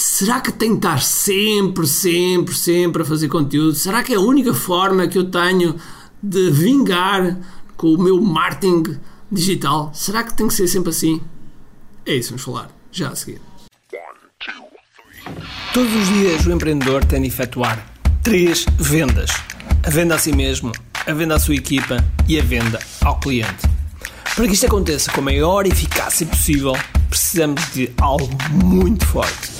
será que tenho que estar sempre, sempre, sempre a fazer conteúdo? Será que é a única forma que eu tenho de vingar com o meu marketing digital? Será que tem que ser sempre assim? É isso, vamos falar já a seguir. Todos os dias o empreendedor tem de efetuar três vendas: a venda a si mesmo, a venda à sua equipa e a venda ao cliente. Para que isto aconteça com a maior eficácia possível, precisamos de algo muito forte: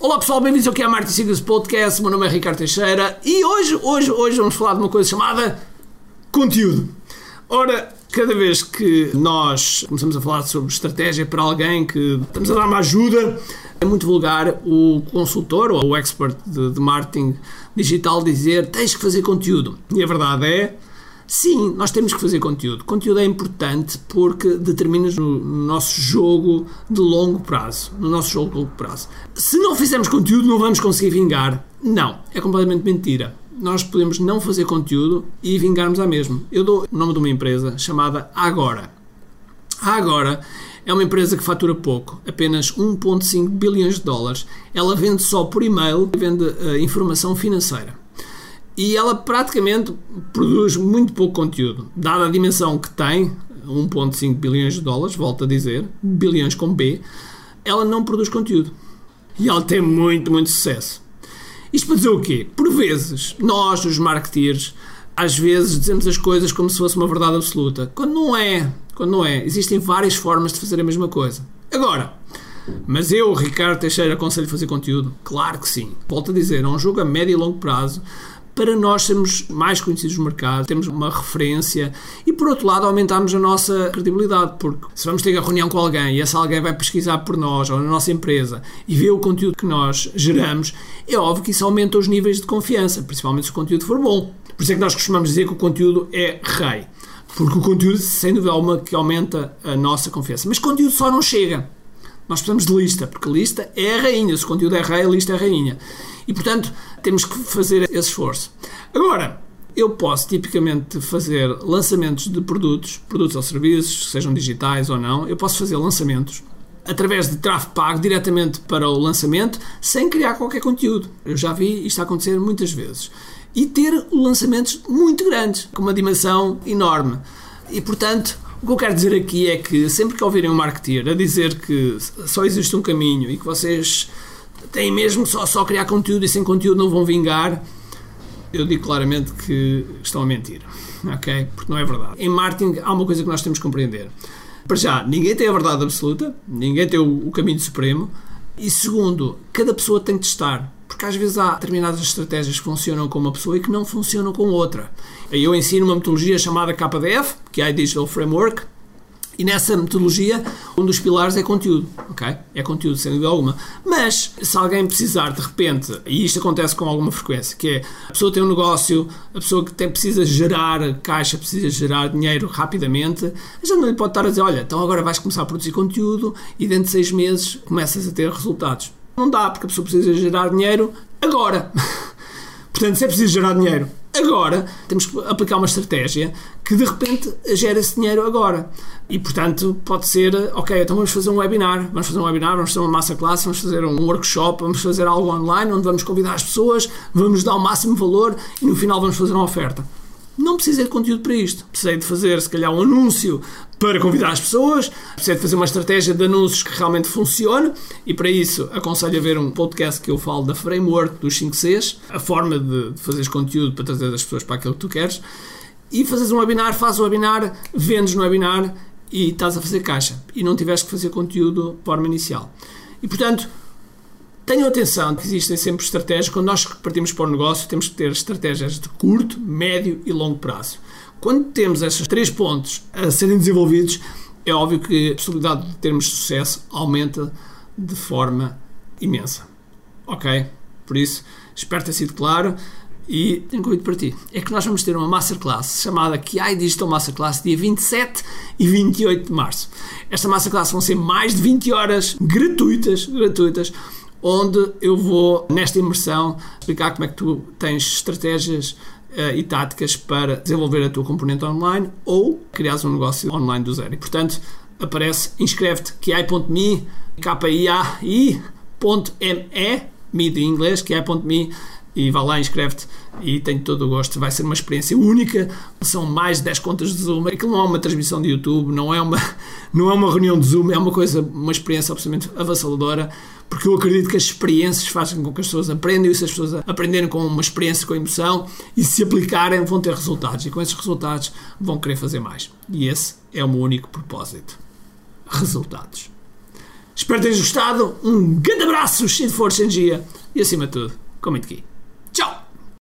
Olá pessoal, bem-vindos ao QI Marketing Secrets Podcast. Meu nome é Ricardo Teixeira e hoje, hoje, hoje vamos falar de uma coisa chamada conteúdo. Ora, cada vez que nós começamos a falar sobre estratégia para alguém que estamos a dar uma ajuda, é muito vulgar o consultor ou o expert de, de marketing digital dizer tens que fazer conteúdo. E a verdade é, sim, nós temos que fazer conteúdo. Conteúdo é importante porque determina o nosso jogo de longo prazo. No nosso jogo de longo prazo. Se não fizermos conteúdo, não vamos conseguir vingar. Não, é completamente mentira. Nós podemos não fazer conteúdo e vingarmos a mesmo. Eu dou o nome de uma empresa chamada Agora. A Agora é uma empresa que fatura pouco, apenas 1,5 bilhões de dólares. Ela vende só por e-mail, vende uh, informação financeira. E ela praticamente produz muito pouco conteúdo, dada a dimensão que tem, 1,5 bilhões de dólares, volto a dizer, bilhões com B, ela não produz conteúdo. E ela tem muito, muito sucesso. Isto para dizer o quê? Por vezes, nós, os marketeers, às vezes dizemos as coisas como se fosse uma verdade absoluta, quando não é. Quando não é. Existem várias formas de fazer a mesma coisa. Agora, mas eu, Ricardo Teixeira, aconselho fazer conteúdo? Claro que sim. Volto a dizer, é um jogo a médio e longo prazo para nós sermos mais conhecidos no mercado, termos uma referência e, por outro lado, aumentarmos a nossa credibilidade, porque se vamos ter uma reunião com alguém e esse alguém vai pesquisar por nós ou na nossa empresa e vê o conteúdo que nós geramos, é óbvio que isso aumenta os níveis de confiança, principalmente se o conteúdo for bom. Por isso é que nós costumamos dizer que o conteúdo é rei. Porque o conteúdo, sem dúvida alguma, que aumenta a nossa confiança. Mas conteúdo só não chega. Nós precisamos de lista, porque lista é a rainha. Se o conteúdo é rei, a lista é a rainha. E, portanto, temos que fazer esse esforço. Agora, eu posso tipicamente fazer lançamentos de produtos, produtos ou serviços, sejam digitais ou não, eu posso fazer lançamentos através de tráfego pago diretamente para o lançamento sem criar qualquer conteúdo. Eu já vi isto acontecer muitas vezes e ter lançamentos muito grandes, com uma dimensão enorme. E portanto, o que eu quero dizer aqui é que sempre que ouvirem um marketeer a dizer que só existe um caminho e que vocês têm mesmo só, só criar conteúdo e sem conteúdo não vão vingar, eu digo claramente que estão a mentir. Ok? Porque não é verdade. Em marketing há uma coisa que nós temos que compreender. Para já, ninguém tem a verdade absoluta, ninguém tem o, o caminho supremo. E segundo, cada pessoa tem que testar porque às vezes há determinadas estratégias que funcionam com uma pessoa e que não funcionam com outra. Eu ensino uma metodologia chamada KDF, que é a Digital Framework, e nessa metodologia, um dos pilares é conteúdo, ok? É conteúdo, sem dúvida alguma. Mas, se alguém precisar, de repente, e isto acontece com alguma frequência, que é, a pessoa tem um negócio, a pessoa que tem, precisa gerar caixa, precisa gerar dinheiro rapidamente, gente não lhe pode estar a dizer, olha, então agora vais começar a produzir conteúdo e dentro de seis meses começas a ter resultados. Não dá, porque a pessoa precisa gerar dinheiro agora. Portanto, se é preciso gerar dinheiro agora, temos que aplicar uma estratégia que de repente gera esse dinheiro agora. E portanto, pode ser, ok, então vamos fazer um webinar, vamos fazer um webinar, vamos fazer uma massa classe, vamos fazer um workshop, vamos fazer algo online onde vamos convidar as pessoas, vamos dar o máximo valor e no final vamos fazer uma oferta. Não precisei de conteúdo para isto. Precisei de fazer, se calhar, um anúncio para convidar as pessoas, precisei de fazer uma estratégia de anúncios que realmente funcione e para isso aconselho a ver um podcast que eu falo da framework dos 5 Cs, a forma de, fazeres conteúdo para trazer as pessoas para aquilo que tu queres e fazes um webinar, fazes um webinar, vendes no webinar e estás a fazer caixa e não tiveste que fazer conteúdo de forma inicial. E portanto, Tenham atenção que existem sempre estratégias. Quando nós partimos para o negócio, temos que ter estratégias de curto, médio e longo prazo. Quando temos estes três pontos a serem desenvolvidos, é óbvio que a possibilidade de termos sucesso aumenta de forma imensa. Ok? Por isso, espero ter sido claro. E tenho convite para ti. É que nós vamos ter uma Masterclass chamada QI Digital Masterclass dia 27 e 28 de março. Esta Masterclass vão ser mais de 20 horas gratuitas, gratuitas, onde eu vou, nesta imersão, explicar como é que tu tens estratégias uh, e táticas para desenvolver a tua componente online ou criares um negócio online do zero. E, portanto, aparece, inscreve-te, k-i-a-i.me, me de inglês, ki.me, e vá lá, inscreve-te e tenho todo o gosto. Vai ser uma experiência única. São mais de 10 contas de Zoom. Aquilo não é uma transmissão de YouTube, não é uma, não é uma reunião de Zoom, é uma coisa, uma experiência absolutamente avassaladora. Porque eu acredito que as experiências fazem com que as pessoas aprendam e se as pessoas aprenderem com uma experiência, com emoção e se aplicarem, vão ter resultados. E com esses resultados vão querer fazer mais. E esse é o meu único propósito: resultados. Espero que tenhas gostado. Um grande abraço, cheio de força energia e acima de tudo, comente aqui.